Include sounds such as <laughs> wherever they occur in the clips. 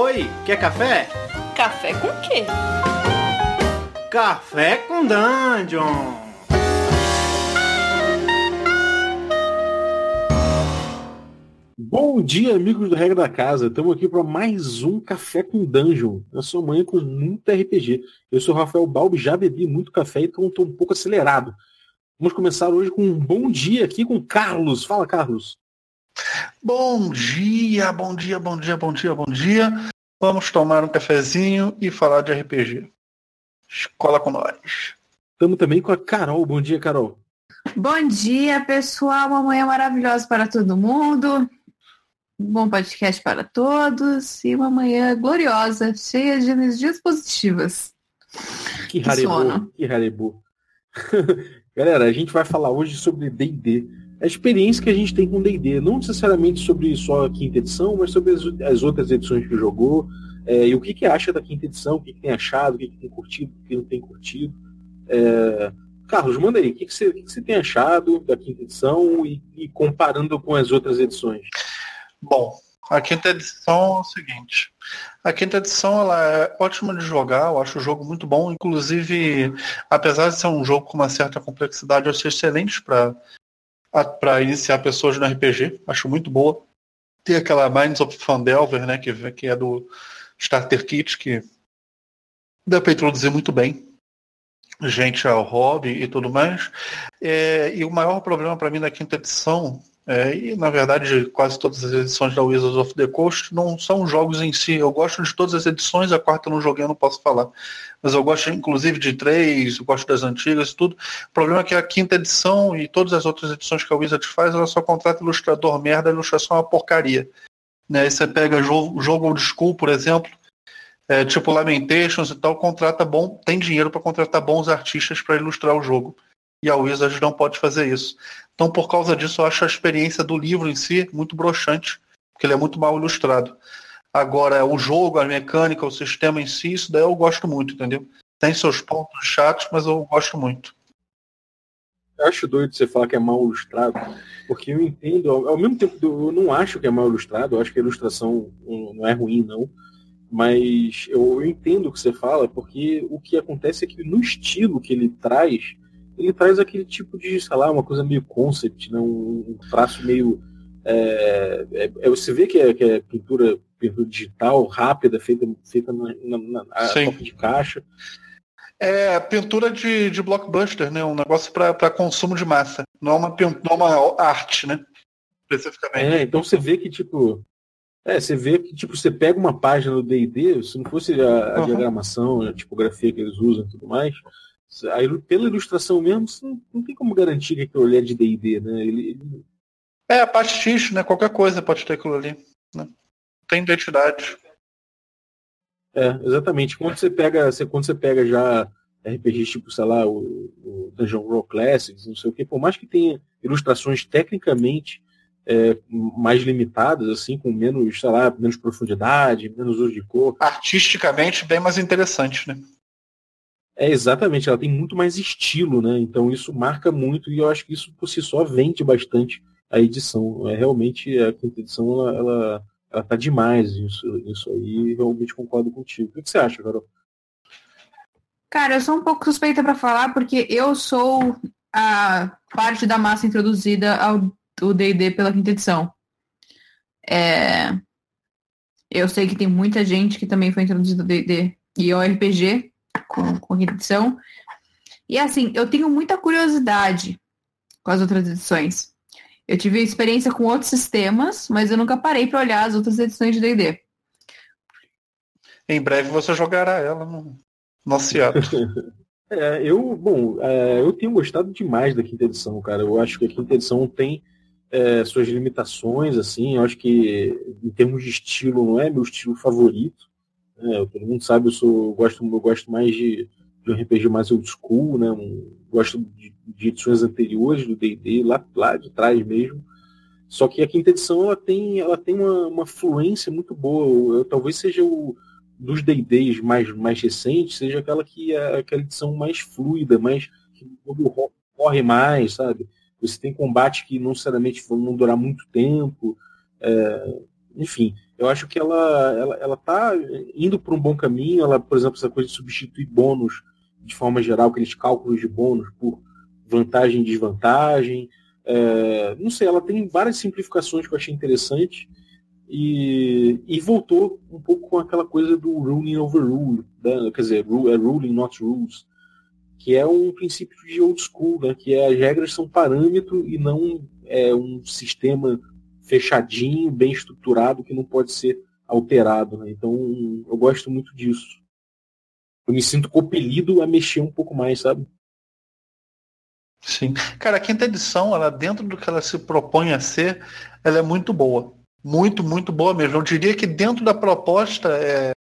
Oi, quer café? Café com quê? Café com Dungeon! Bom dia, amigos do Regra da Casa. Estamos aqui para mais um Café com Dungeon. Eu sou manhã com muito RPG. Eu sou o Rafael Balbi, já bebi muito café, então estou um pouco acelerado. Vamos começar hoje com um bom dia aqui com Carlos. Fala, Carlos. Bom dia, bom dia, bom dia, bom dia, bom dia. Vamos tomar um cafezinho e falar de RPG. Escola com nós. Estamos também com a Carol. Bom dia, Carol. Bom dia, pessoal. Uma manhã maravilhosa para todo mundo. Um bom podcast para todos. E uma manhã gloriosa, cheia de energias positivas. Que rarebo. Que rarebo. <laughs> Galera, a gente vai falar hoje sobre D&D. A experiência que a gente tem com D&D, não necessariamente sobre só a quinta edição, mas sobre as, as outras edições que jogou, é, e o que, que acha da quinta edição, o que, que tem achado, o que, que tem curtido, o que não tem curtido. É... Carlos, manda aí, o que, que, você, que, que tem achado da quinta edição e, e comparando com as outras edições? Bom, a quinta edição é o seguinte. A quinta edição ela é ótima de jogar, eu acho o jogo muito bom. Inclusive, apesar de ser um jogo com uma certa complexidade, eu achei excelente para para iniciar pessoas no RPG. Acho muito boa. Tem aquela Minds of Fandelver, né, que, que é do Starter Kit, que dá para introduzir muito bem gente ao hobby e tudo mais. É, e o maior problema para mim da quinta edição é, e na verdade quase todas as edições da Wizards of the Coast não são jogos em si. Eu gosto de todas as edições, a quarta eu não joguei, eu não posso falar. Mas eu gosto inclusive de três, eu gosto das antigas e tudo. O problema é que a quinta edição e todas as outras edições que a Wizards faz, ela só contrata ilustrador merda, a ilustração é uma porcaria. Né? Aí você pega jogo, jogo old school, por exemplo, é, tipo Lamentations e tal, contrata bom, tem dinheiro para contratar bons artistas para ilustrar o jogo e a Wizards não pode fazer isso. Então, por causa disso, eu acho a experiência do livro em si muito broxante, porque ele é muito mal ilustrado. Agora, o jogo, a mecânica, o sistema em si, isso daí eu gosto muito, entendeu? Tem seus pontos chatos, mas eu gosto muito. Eu acho doido você falar que é mal ilustrado, porque eu entendo, ao mesmo tempo, eu não acho que é mal ilustrado, eu acho que a ilustração não é ruim, não, mas eu entendo o que você fala, porque o que acontece é que no estilo que ele traz, ele traz aquele tipo de, sei lá, uma coisa meio concept, né? um, um traço meio. É, é, é, você vê que é, que é pintura, pintura digital, rápida, feita, feita na, na, na toque de caixa. É pintura de, de blockbuster, né? Um negócio para consumo de massa. Não é uma, não é uma arte, né? Especificamente. É, então você vê que, tipo. É, você vê que, tipo, você pega uma página do D&D, se não fosse a, a uhum. diagramação, a tipografia que eles usam e tudo mais, Aí, pela ilustração mesmo, não, tem como garantir que aquilo ali é de D&D, né? Ele. É, pastiche, né? Qualquer coisa pode ter aquilo ali. Né? Tem identidade. É, exatamente. Quando você pega, você, quando você pega já RPGs tipo, sei lá, o, o Dungeon Roll Classics, não sei o que, por mais que tenha ilustrações tecnicamente é, mais limitadas, assim, com menos, sei lá, menos profundidade, menos uso de cor. Artisticamente bem mais interessante, né? É, exatamente, ela tem muito mais estilo, né? Então isso marca muito e eu acho que isso por si só vende bastante a edição. É, realmente a quinta edição ela, ela, ela tá demais isso, isso aí, realmente concordo contigo. O que você acha, Carol? Cara, eu sou um pouco suspeita para falar porque eu sou a parte da massa introduzida ao D&D pela quinta edição. É... Eu sei que tem muita gente que também foi introduzida ao D&D e ao RPG, com, com edição. E assim, eu tenho muita curiosidade com as outras edições. Eu tive experiência com outros sistemas, mas eu nunca parei para olhar as outras edições de D&D. Em breve você jogará ela no nosso <laughs> é, eu, bom, é, eu tenho gostado demais da quinta edição, cara. Eu acho que a quinta edição tem é, suas limitações, assim. Eu acho que em termos de estilo não é meu estilo favorito. É, todo mundo sabe, eu sou eu gosto, eu gosto mais de, de um RPG mais old school, né? Um, gosto de, de, edições anteriores do D&D, lá, lá de trás mesmo. Só que a quinta edição ela tem, ela tem uma, uma fluência muito boa. Eu, talvez seja o dos D&Ds mais, mais recentes, seja aquela que é aquela edição mais fluida, mais que corre mais, sabe? Você tem combate que não necessariamente vão durar muito tempo. É, enfim, Eu acho que ela, ela, ela tá indo por um bom caminho. Ela, por exemplo, essa coisa de substituir bônus de forma geral, aqueles cálculos de bônus por vantagem e desvantagem. É, não sei, ela tem várias simplificações que eu achei interessante. E, e voltou um pouco com aquela coisa do ruling over rule, né? quer dizer, é ruling not rules, que é um princípio de old school, né? que é, as regras são parâmetro e não é um sistema fechadinho, bem estruturado, que não pode ser alterado. Né? Então, eu gosto muito disso. Eu me sinto compelido a mexer um pouco mais, sabe? Sim. Cara, a quinta edição, ela dentro do que ela se propõe a ser, ela é muito boa. Muito, muito boa mesmo. Eu diria que dentro da proposta é,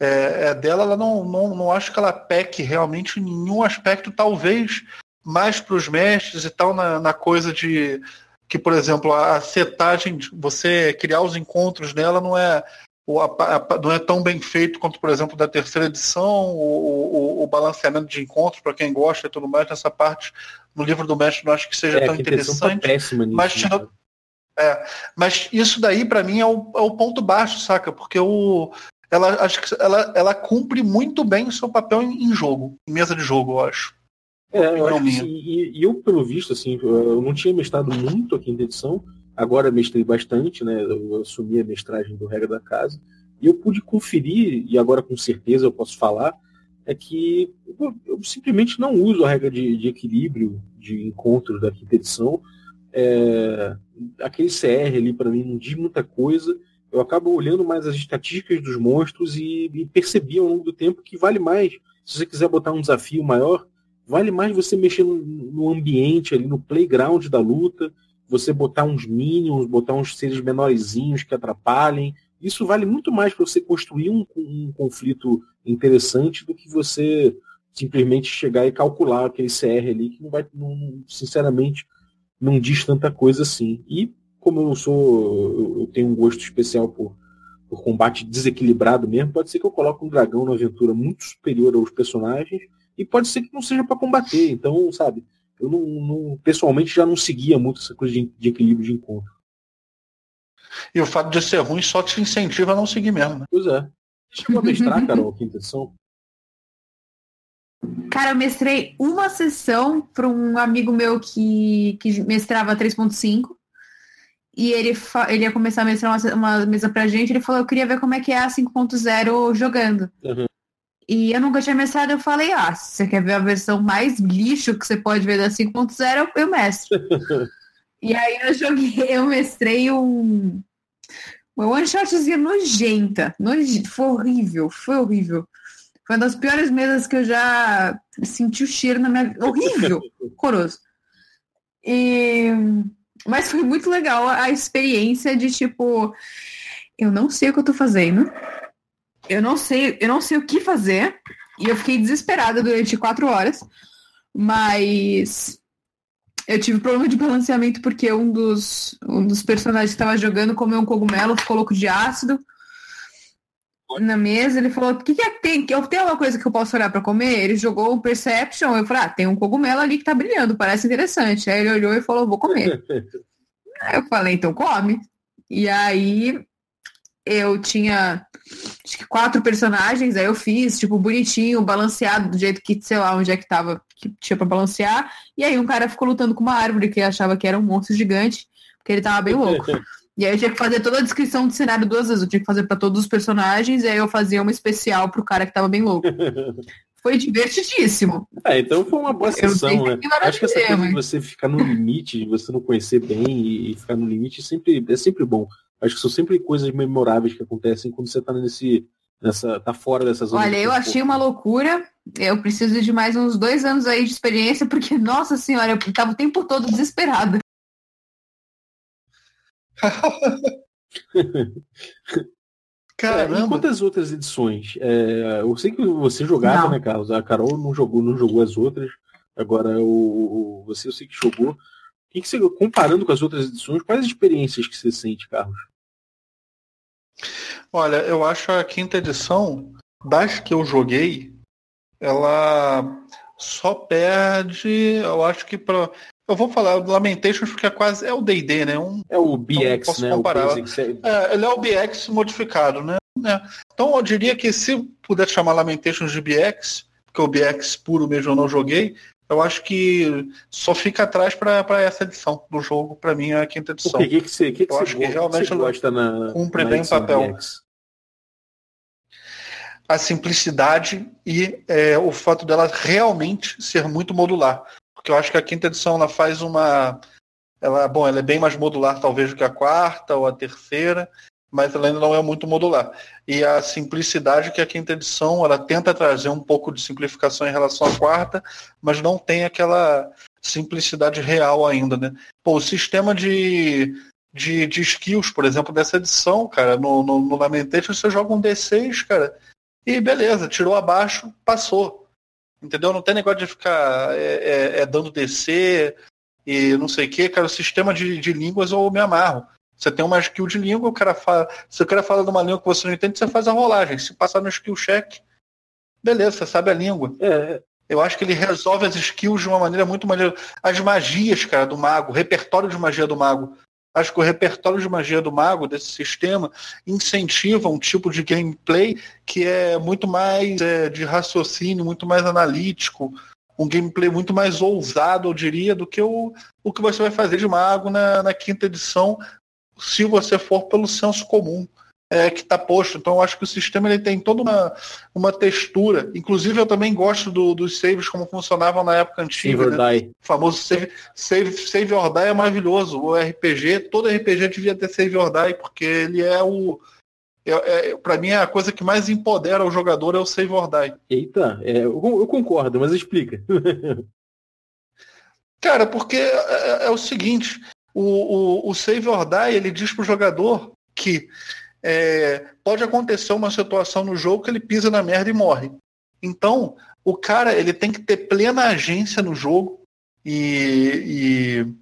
é, é dela, ela não, não, não acho que ela peque realmente em nenhum aspecto, talvez mais para os mestres e tal, na, na coisa de que, por exemplo, a setagem, você criar os encontros nela não é não é tão bem feito quanto, por exemplo, da terceira edição, o, o, o balanceamento de encontros, para quem gosta e tudo mais, nessa parte, no livro do mestre, não acho que seja é, tão tá interessante. Tá péssima nisso, mas, né? é, mas isso daí, para mim, é o, é o ponto baixo, saca? Porque o, ela, acho que ela, ela cumpre muito bem o seu papel em, em jogo, em mesa de jogo, eu acho. É, eu acho que, e, e, eu, pelo visto, assim, eu não tinha mestrado muito aqui em edição, agora mestrei bastante, né? Eu assumi a mestragem do Regra da Casa, e eu pude conferir, e agora com certeza eu posso falar, é que eu, eu simplesmente não uso a regra de, de equilíbrio de encontros da quinta edição. É, aquele CR ali para mim não diz muita coisa. Eu acabo olhando mais as estatísticas dos monstros e, e percebi ao longo do tempo que vale mais. Se você quiser botar um desafio maior, Vale mais você mexer no, ambiente ali, no playground da luta, você botar uns minions, botar uns seres menorzinhos que atrapalhem. Isso vale muito mais para você construir um, um, conflito interessante do que você simplesmente chegar e calcular aquele CR ali, que não vai, não, sinceramente, não diz tanta coisa assim. E como eu sou, eu tenho um gosto especial por, por combate desequilibrado mesmo, pode ser que eu coloque um dragão na aventura muito superior aos personagens e pode ser que não seja para combater. Então, sabe, eu não, não, pessoalmente já não seguia muito essa coisa de, de, equilíbrio de encontro. E o fato de ser ruim só te incentiva a não seguir mesmo, né? Pois é. Chegou a mestrar, <laughs> Carol, a quinta edição? Cara, eu mestrei uma sessão para um amigo meu que, que mestrava 3.5 e ele, ele ia começar a mestrar uma, uma mesa pra gente, ele falou, eu queria ver como é que é a 5.0 jogando. Uhum. E eu nunca tinha mestrado, eu falei, ah, se você quer ver a versão mais lixo que você pode ver da 5.0, eu mestro. <laughs> e aí eu joguei, eu mestrei um. Uma one shotzinha nojenta. Foi horrível, foi horrível. Foi uma das piores mesas que eu já senti o cheiro na minha vida. Horrível, <laughs> horroroso. E... Mas foi muito legal a experiência de tipo, eu não sei o que eu tô fazendo eu não sei, eu não sei o que fazer. E eu fiquei desesperada durante quatro horas. Mas eu tive problema de balanceamento porque um dos, um dos personagens que estava jogando comeu um cogumelo, ficou louco de ácido na mesa. Ele falou: O que, que é que tem? Eu tenho alguma coisa que eu posso olhar para comer? Ele jogou um Perception. Eu falei: Ah, tem um cogumelo ali que tá brilhando, parece interessante. Aí ele olhou e falou: Vou comer. <laughs> aí eu falei: Então come. E aí eu tinha acho que quatro personagens, aí eu fiz, tipo, bonitinho, balanceado, do jeito que, sei lá, onde é que tava, que tinha pra balancear. E aí um cara ficou lutando com uma árvore que achava que era um monstro gigante, porque ele tava bem louco. <laughs> E aí eu tinha que fazer toda a descrição do cenário duas vezes. Eu tinha que fazer para todos os personagens, e aí eu fazia uma especial pro cara que tava bem louco. <laughs> Foi divertidíssimo. É, então foi uma boa sessão, né? Acho que essa coisa de você ficar no limite, de você não conhecer bem e ficar no limite sempre, é sempre bom. Acho que são sempre coisas memoráveis que acontecem quando você está nesse. Nessa, tá fora dessa zona. Olha, eu achei uma loucura. Eu preciso de mais uns dois anos aí de experiência, porque, <laughs> nossa senhora, eu tava o tempo todo desesperada. <laughs> Caramba. É, e quantas outras edições? É, eu sei que você jogava, não. né, Carlos? A Carol não jogou, não jogou as outras. Agora o, o você eu sei que jogou. Que, que você, comparando com as outras edições, quais experiências que você sente, Carlos? Olha, eu acho a quinta edição, das que eu joguei, ela só perde, eu acho que para Eu vou falar do Lamentations porque é quase. É o DD, né? Um, é o BX, né? Comparar. O é, ele é o BX modificado, né? É. Então eu diria que se puder chamar Lamentations de BX, porque o BX puro mesmo eu não joguei, eu acho que só fica atrás para essa edição do jogo, para mim é a quinta edição. O que, que, você, que, que eu acho que realmente você gosta na, cumpre bem o papel. A simplicidade e é, o fato dela realmente ser muito modular. Porque eu acho que a quinta edição ela faz uma. Ela, bom, ela é bem mais modular talvez do que a quarta ou a terceira, mas ela ainda não é muito modular. E a simplicidade que a quinta edição, ela tenta trazer um pouco de simplificação em relação à quarta, mas não tem aquela simplicidade real ainda, né? Pô, o sistema de, de, de skills, por exemplo, dessa edição, cara, no, no, no Lamentation você joga um D6, cara, e beleza, tirou abaixo, passou. Entendeu? Não tem negócio de ficar é, é, é dando DC e não sei o que, cara, o sistema de, de línguas eu me amarro. Você tem uma skill de língua, o cara fala. Se o cara fala de uma língua que você não entende, você faz a rolagem. Se passar no skill check, beleza, você sabe a língua. É. Eu acho que ele resolve as skills de uma maneira muito maneira. As magias, cara, do mago, o repertório de magia do mago. Acho que o repertório de magia do mago, desse sistema, incentiva um tipo de gameplay que é muito mais é, de raciocínio, muito mais analítico, um gameplay muito mais ousado, eu diria, do que o, o que você vai fazer de mago na, na quinta edição, se você for pelo senso comum é, que está posto. Então eu acho que o sistema ele tem toda uma, uma textura. Inclusive eu também gosto do, dos saves como funcionavam na época antiga. Save né? O famoso save, save, save or die é maravilhoso. O RPG, todo RPG devia ter save or die, porque ele é o. É, é, para mim é a coisa que mais empodera o jogador é o save or die. Eita, é, eu, eu concordo, mas explica. <laughs> Cara, porque é, é, é o seguinte, o, o, o Save or Die, ele diz para o jogador que é, pode acontecer uma situação no jogo que ele pisa na merda e morre. Então, o cara ele tem que ter plena agência no jogo e, e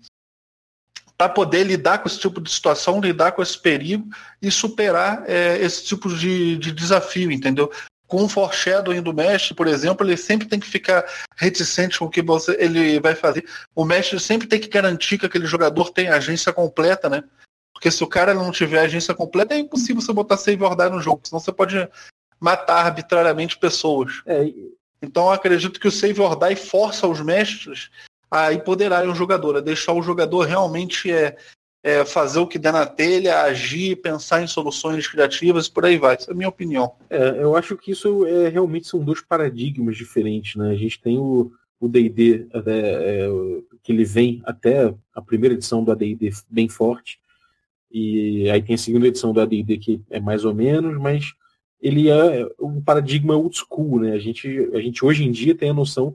para poder lidar com esse tipo de situação, lidar com esse perigo e superar é, esse tipo de, de desafio, entendeu? Com o foreshadowing do mestre, por exemplo, ele sempre tem que ficar reticente com o que você, ele vai fazer. O mestre sempre tem que garantir que aquele jogador tem agência completa, né? Porque se o cara não tiver agência completa, é impossível você botar save or die no jogo, senão você pode matar arbitrariamente pessoas. É. Então eu acredito que o save or die força os mestres a empoderarem o jogador, a deixar o jogador realmente é, é, fazer o que der na telha, agir, pensar em soluções criativas por aí vai. Essa é a minha opinião. É, eu acho que isso é, realmente são dois paradigmas diferentes. Né? A gente tem o D&D é, que ele vem até a primeira edição do AD&D bem forte e aí tem a segunda edição do AD&D que é mais ou menos, mas ele é um paradigma old school, né? A gente, a gente hoje em dia tem a noção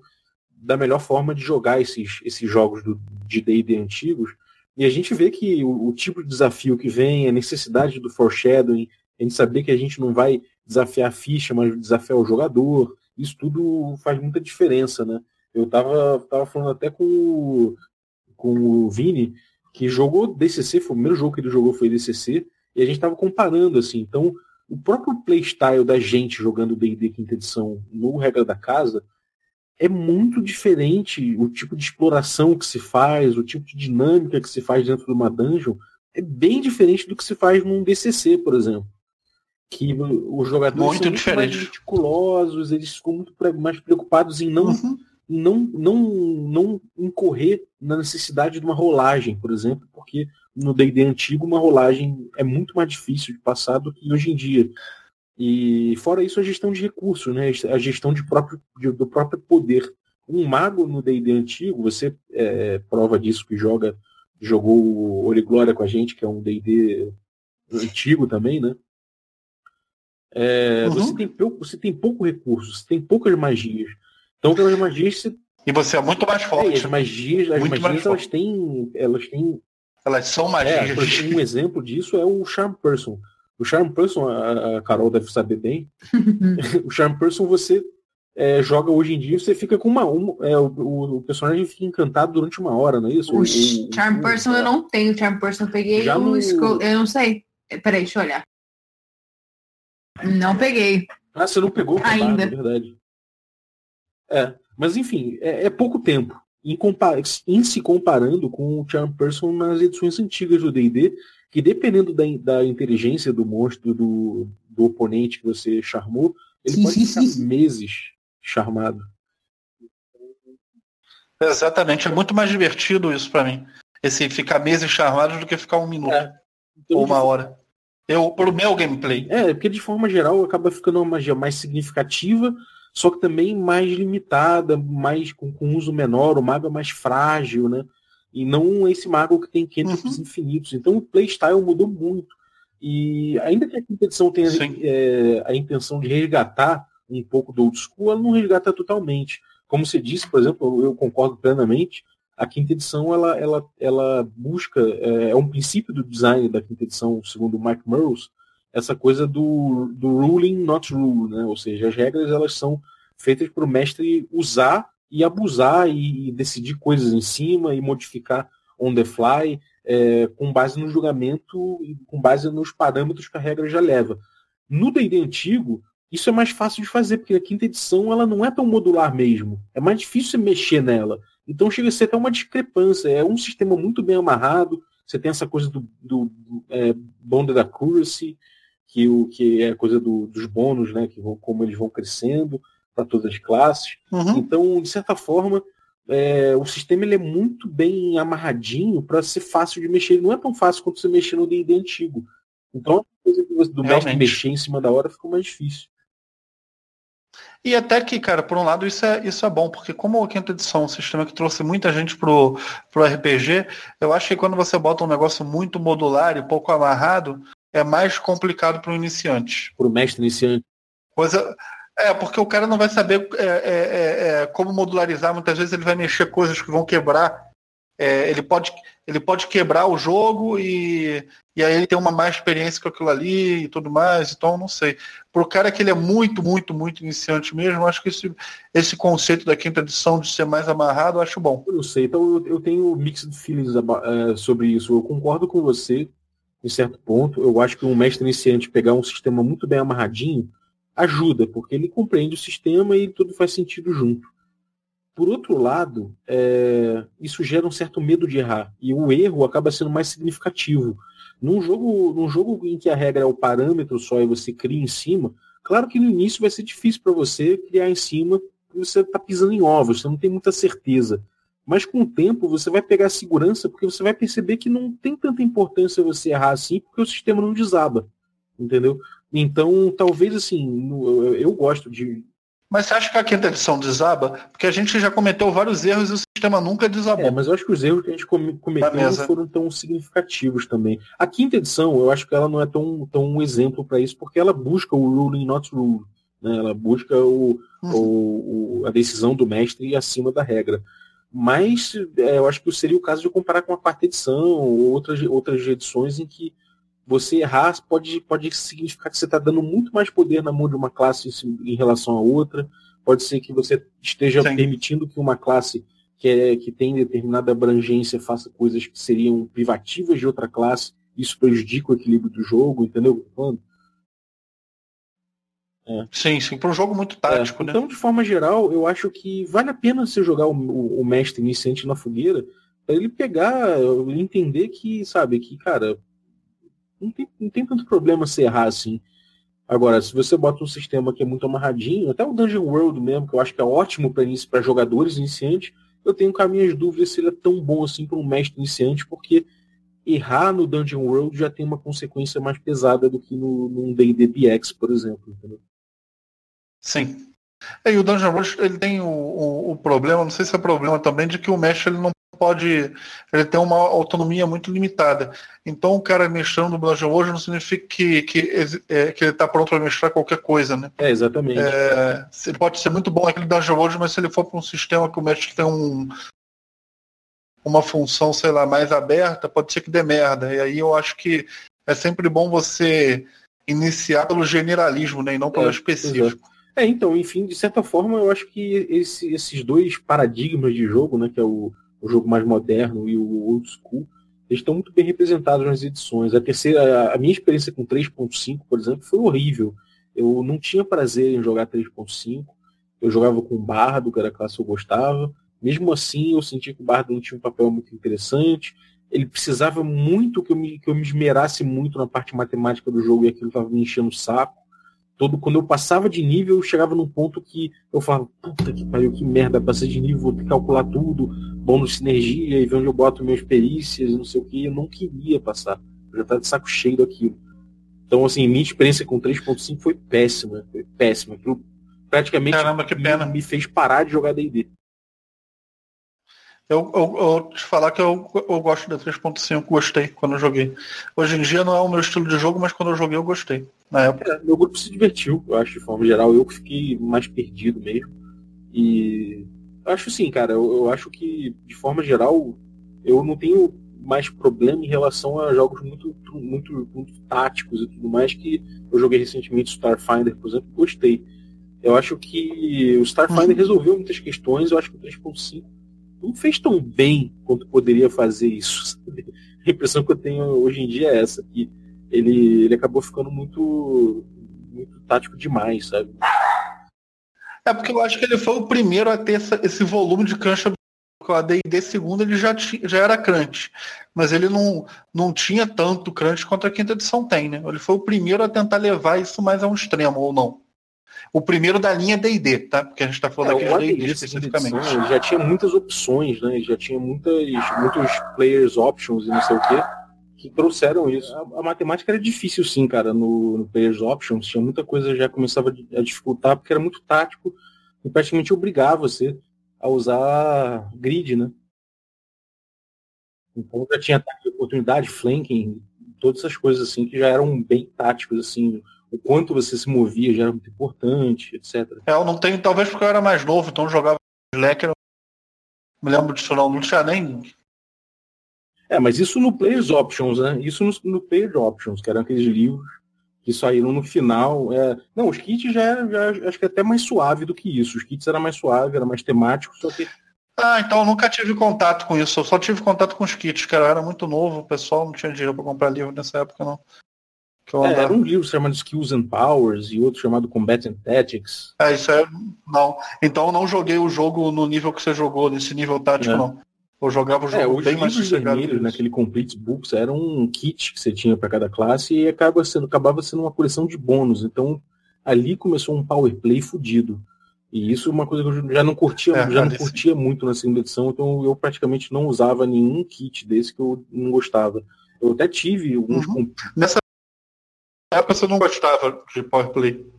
da melhor forma de jogar esses, esses jogos do, de D&D antigos, e a gente vê que o, o, tipo de desafio que vem, a necessidade do foreshadowing, a gente saber que a gente não vai desafiar a ficha, mas desafiar o jogador, isso tudo faz muita diferença, né? Eu tava, tava falando até com com o Vini, que jogou DCC, foi o primeiro jogo que ele jogou foi DCC, e a gente tava comparando, assim, então o próprio playstyle da gente jogando D&D quinta edição no Regra da Casa é muito diferente o tipo de exploração que se faz, o tipo de dinâmica que se faz dentro de uma dungeon, é bem diferente do que se faz num DCC, por exemplo. Que os jogadores muito são muito mais meticulosos, eles ficam muito mais preocupados em não, uhum. não, não, não incorrer na necessidade de uma rolagem, por exemplo, porque no D&D antigo uma rolagem é muito mais difícil de passar do que hoje em dia. E fora isso, a gestão de recursos, né? a gestão de próprio, de, do próprio poder. Um mago no D&D antigo, você é, prova disso que joga jogou o Oliglória com a gente, que é um D&D antigo também, né? É, uhum. você, tem pouco, você tem pouco recurso, você tem poucas magias. Então aquelas magias você... E você é muito mais forte. É, as magias, as muito magias elas têm. Elas têm. Elas são magias. É, um exemplo disso é o Charm Person. O Charm Person, a, Carol deve saber bem. <laughs> o Charm Person você é, joga hoje em dia, você fica com uma. Um, é, o, o, personagem fica encantado durante uma hora, não é isso? O, o Charm o, Person eu não tenho. Charm Person eu peguei Já o no... Scroll. Eu não sei. Peraí, deixa eu olhar. Não peguei. Ah, você não pegou? Ainda. é verdade. É, mas enfim, é, é pouco tempo. em, em, se comparando com o Charm Person nas edições antigas do D&D, que dependendo da, da inteligência do monstro, do, do oponente que você charmou, ele pode ficar meses charmado. Exatamente, é muito mais divertido isso para mim. Esse ficar meses charmado do que ficar um minuto é. então, ou uma hora. Eu, pro meu gameplay. É, porque de forma geral acaba ficando uma magia mais significativa, só que também mais limitada, mais com, com uso menor, o mago é mais frágil, né? E não esse mago que tem cantrips uhum. infinitos. Então o playstyle mudou muito. E ainda que a quinta edição tenha é, a intenção de resgatar um pouco do old school, ela não resgata totalmente. Como você disse, por exemplo, eu concordo plenamente, a quinta edição ela, ela, ela busca, é, é um princípio do design da quinta edição, segundo o Mike Murrows, essa coisa do, do ruling not rule, né? ou seja, as regras elas são feitas para o mestre usar e abusar e, e, decidir coisas em cima e modificar on the fly é, com base no julgamento e com base nos parâmetros que a regra já leva. No D&D antigo, isso é mais fácil de fazer, porque a quinta edição ela não é tão modular mesmo. É mais difícil mexer nela. Então chega a ser até uma discrepância. É um sistema muito bem amarrado. Você tem essa coisa do, do é, bonded accuracy, que, o, que é a coisa do, dos bônus, né? Que vão, como eles vão crescendo para todas as classes. Uhum. Então, de certa forma, é, o sistema ele é muito bem amarradinho para ser fácil de mexer. Ele não é tão fácil quanto você mexer no D&D antigo. Então, a coisa do mestre mexer em cima da hora ficou mais difícil. E até que, cara, por um lado isso é, isso é bom, porque como a quinta edição é um sistema que trouxe muita gente pro, pro RPG, eu acho que quando você bota um negócio muito modular e pouco amarrado, é mais complicado para o iniciante. Para o mestre iniciante. Coisa, é, porque o cara não vai saber é, é, é, é, como modularizar, muitas vezes ele vai mexer coisas que vão quebrar é, ele, pode, ele pode quebrar o jogo e, e aí ele tem uma má experiência com aquilo ali e tudo mais, então não sei. Para o cara que ele é muito, muito, muito iniciante mesmo, acho que esse, esse conceito da quinta edição de ser mais amarrado, eu acho bom. Eu sei, então eu, tenho mixed feelings uh, sobre isso. Eu concordo com você em certo ponto. Eu acho que um mestre iniciante pegar um sistema muito bem amarradinho ajuda, porque ele compreende o sistema e tudo faz sentido junto. Por outro lado, é, isso gera um certo medo de errar. E o erro acaba sendo mais significativo. Num jogo, num jogo em que a regra é o parâmetro só e você cria em cima, claro que no início vai ser difícil para você criar em cima, você está pisando em ovos, você não tem muita certeza. Mas com o tempo você vai pegar segurança, porque você vai perceber que não tem tanta importância você errar assim, porque o sistema não desaba. Entendeu? Então, talvez assim, eu, eu gosto de, mas você acha que a quinta edição desaba? Porque a gente já cometeu vários erros e o sistema nunca desabou. É, mas eu acho que os erros que a gente cometeu não foram tão significativos também. A quinta edição, eu acho que ela não é tão, tão um exemplo para isso, porque ela busca o ruling not rule. Né? Ela busca o, uhum. o, o, a decisão do mestre acima da regra. Mas é, eu acho que seria o caso de comparar com a quarta edição ou outras, outras edições em que você errar pode, pode significar que você está dando muito mais poder na mão de uma classe em relação a outra. Pode ser que você esteja Sim. permitindo que uma classe que, é, que tem determinada abrangência faça coisas que seriam privativas de outra classe. Isso prejudica o equilíbrio do jogo, entendeu? É. Sim, sim, para um jogo muito tático, é, né? Então, de forma geral, eu acho que vale a pena você jogar o, o, o mestre iniciante na fogueira para ele pegar, entender que, sabe, que, cara, não tem, não tem tanto problema se errar assim. Agora, se você bota um sistema que é muito amarradinho, até o Dungeon World mesmo, que eu acho que é ótimo para jogadores iniciantes, eu tenho com as minhas dúvidas se ele é tão bom assim para um mestre iniciante, porque errar no Dungeon World já tem uma consequência mais pesada do que no, num D&D BX, por exemplo. Entendeu? Sim. E o Dungeon World ele tem o, o, o, problema, não sei se é problema também, de que o mestre ele não pode. Ele tem uma autonomia muito limitada. Então, o cara mestrando no Dungeon hoje não significa que, que, é, que ele está pronto para mestrar qualquer coisa, né? É, exatamente. É, ele pode ser muito bom aquele Dungeon hoje, mas se ele for para um sistema que o mestre tem um, uma função, sei lá, mais aberta, pode ser que dê merda. E aí eu acho que é sempre bom você iniciar pelo generalismo, né? E não pelo é, específico. Exato. É, então, enfim, de certa forma, eu acho que esse, esses dois paradigmas de jogo, né, que é o, o jogo mais moderno e o old school, eles estão muito bem representados nas edições. A terceira, a minha experiência com 3.5, por exemplo, foi horrível. Eu não tinha prazer em jogar 3.5. Eu jogava com bardo, que era a classe que eu gostava, Mesmo assim, eu senti que o Bardo tinha um papel muito interessante. Ele precisava muito que eu, me, que eu me esmerasse muito na parte matemática do jogo e aquilo estava me enchendo o saco. Todo, quando eu passava de nível, eu chegava num ponto que eu falava, puta que pariu, que merda, passei de nível, vou ter que calcular tudo, bônus de sinergia, e ver onde eu boto minhas perícias, não sei o que, eu não queria passar. Eu já estava de saco cheio daquilo. Então, assim, minha experiência com 3.5 foi péssima, foi péssima. Aquilo praticamente Caramba, que pena. me fez parar de jogar D&D. Eu, eu, eu te falar que eu, eu gosto da 3.5, gostei quando eu joguei. Hoje em dia não é o meu estilo de jogo, mas quando eu joguei eu gostei. Na época. É, meu grupo se divertiu, eu acho, de forma geral. Eu que fiquei mais perdido mesmo. E eu acho assim, cara, eu, eu acho que, de forma geral, eu não tenho mais problema em relação a jogos muito, muito, muito táticos e tudo mais que eu joguei recentemente Starfinder, por exemplo, gostei. Eu acho que o Starfinder uhum. resolveu muitas questões, eu acho que o 3.5 não fez tão bem quanto poderia fazer isso. Sabe? A impressão que eu tenho hoje em dia é essa, que ele, ele acabou ficando muito, muito tático demais, sabe? É porque eu acho que ele foi o primeiro a ter essa, esse volume de cancha com a D&D segundo ele já, já era crunch, mas ele não, não tinha tanto crunch quanto a quinta edição tem, né? Ele foi o primeiro a tentar levar isso mais a um extremo, ou não? O primeiro da linha D&D, tá? Porque a gente está falando é, aqui de D&D especificamente. Edição, ele já tinha muitas opções, né? Já tinha muitas, muitos players options e não sei o quê, que trouxeram isso. A, a matemática era difícil sim, cara, no, no players options. Tinha muita coisa já começava a dificultar, porque era muito tático e praticamente obrigava você a usar grid, né? Então já tinha oportunidade, flanking, todas essas coisas assim que já eram bem táticos, assim, o quanto você se movia já era muito importante, etc. É, eu não tenho, talvez porque eu era mais novo, então eu jogava Slacker, me lembro disso não, não tinha nem. É, mas isso no Players Options, né? Isso no, no Players Options, que eram aqueles livros que saíram no final. É... Não, os kits já, já acho que é até mais suave do que isso. Os kits eram mais suave, era mais temático, só que. Ah, então eu nunca tive contato com isso. Eu só tive contato com os kits, que eu era muito novo, o pessoal não tinha dinheiro para comprar livro nessa época, não. É, era um livro chamado Skills and Powers e outro chamado Combat and Tactics. É, isso é. Não. Então eu não joguei o jogo no nível que você jogou, nesse nível tático, é. não. Eu jogava o é, jogo é, bem mais vermelhos naquele Complete Books era um kit que você tinha para cada classe e acaba sendo, acabava sendo uma coleção de bônus. Então ali começou um power play fudido. E isso é uma coisa que eu já não curtia, é, já não curtia muito na segunda edição, então eu praticamente não usava nenhum kit desse que eu não gostava. Eu até tive alguns. Uhum. Nessa época você não gostava de Powerplay.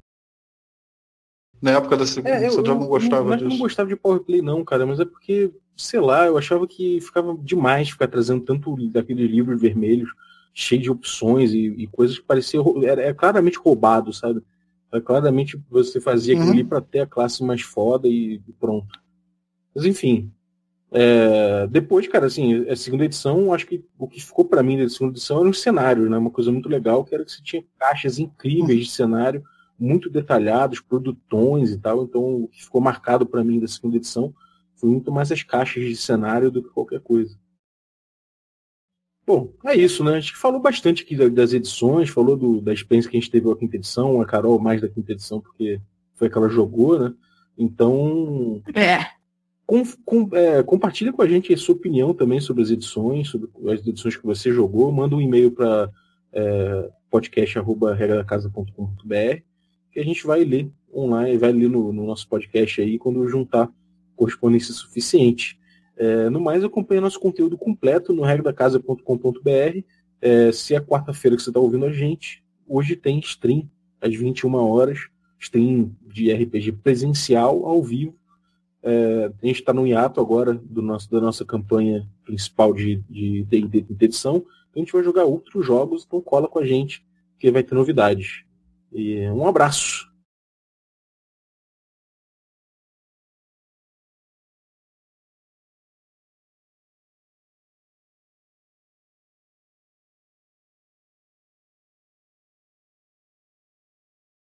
Na época da segunda, é, eu, você já não gostava disso. Eu não gostava de Powerplay, não, cara, mas é porque, sei lá, eu achava que ficava demais ficar trazendo tanto daqueles livros vermelhos, cheio de opções e, e coisas que pareciam. Era, é claramente roubado, sabe? É, claramente você fazia aquilo uhum. ali para ter a classe mais foda e, e pronto. Mas enfim, é, depois, cara, assim, a segunda edição, acho que o que ficou para mim da segunda edição era os cenários, né? Uma coisa muito legal, que era que você tinha caixas incríveis de cenário, muito detalhados, produtões e tal. Então, o que ficou marcado para mim da segunda edição foi muito mais as caixas de cenário do que qualquer coisa. Bom, é isso, né? A gente falou bastante aqui das edições, falou do, da experiência que a gente teve com a quinta edição, a Carol mais da quinta edição, porque foi a que ela jogou, né? Então. É. Com, com, é, compartilha com a gente a sua opinião também sobre as edições, sobre as edições que você jogou. Manda um e-mail para é, podcast.regradacasa.com.br que a gente vai ler online, vai ler no, no, nosso podcast aí quando juntar correspondência suficiente. É, no mais, acompanhe nosso conteúdo completo no regradacasa.com.br. É, se é quarta-feira que você está ouvindo a gente, hoje tem stream às 21 horas, stream de RPG presencial ao vivo é, a gente está no hiato agora do nosso, da nossa campanha principal de de edição. Então a gente vai jogar outros jogos, então cola com a gente, que vai ter novidades. E um abraço.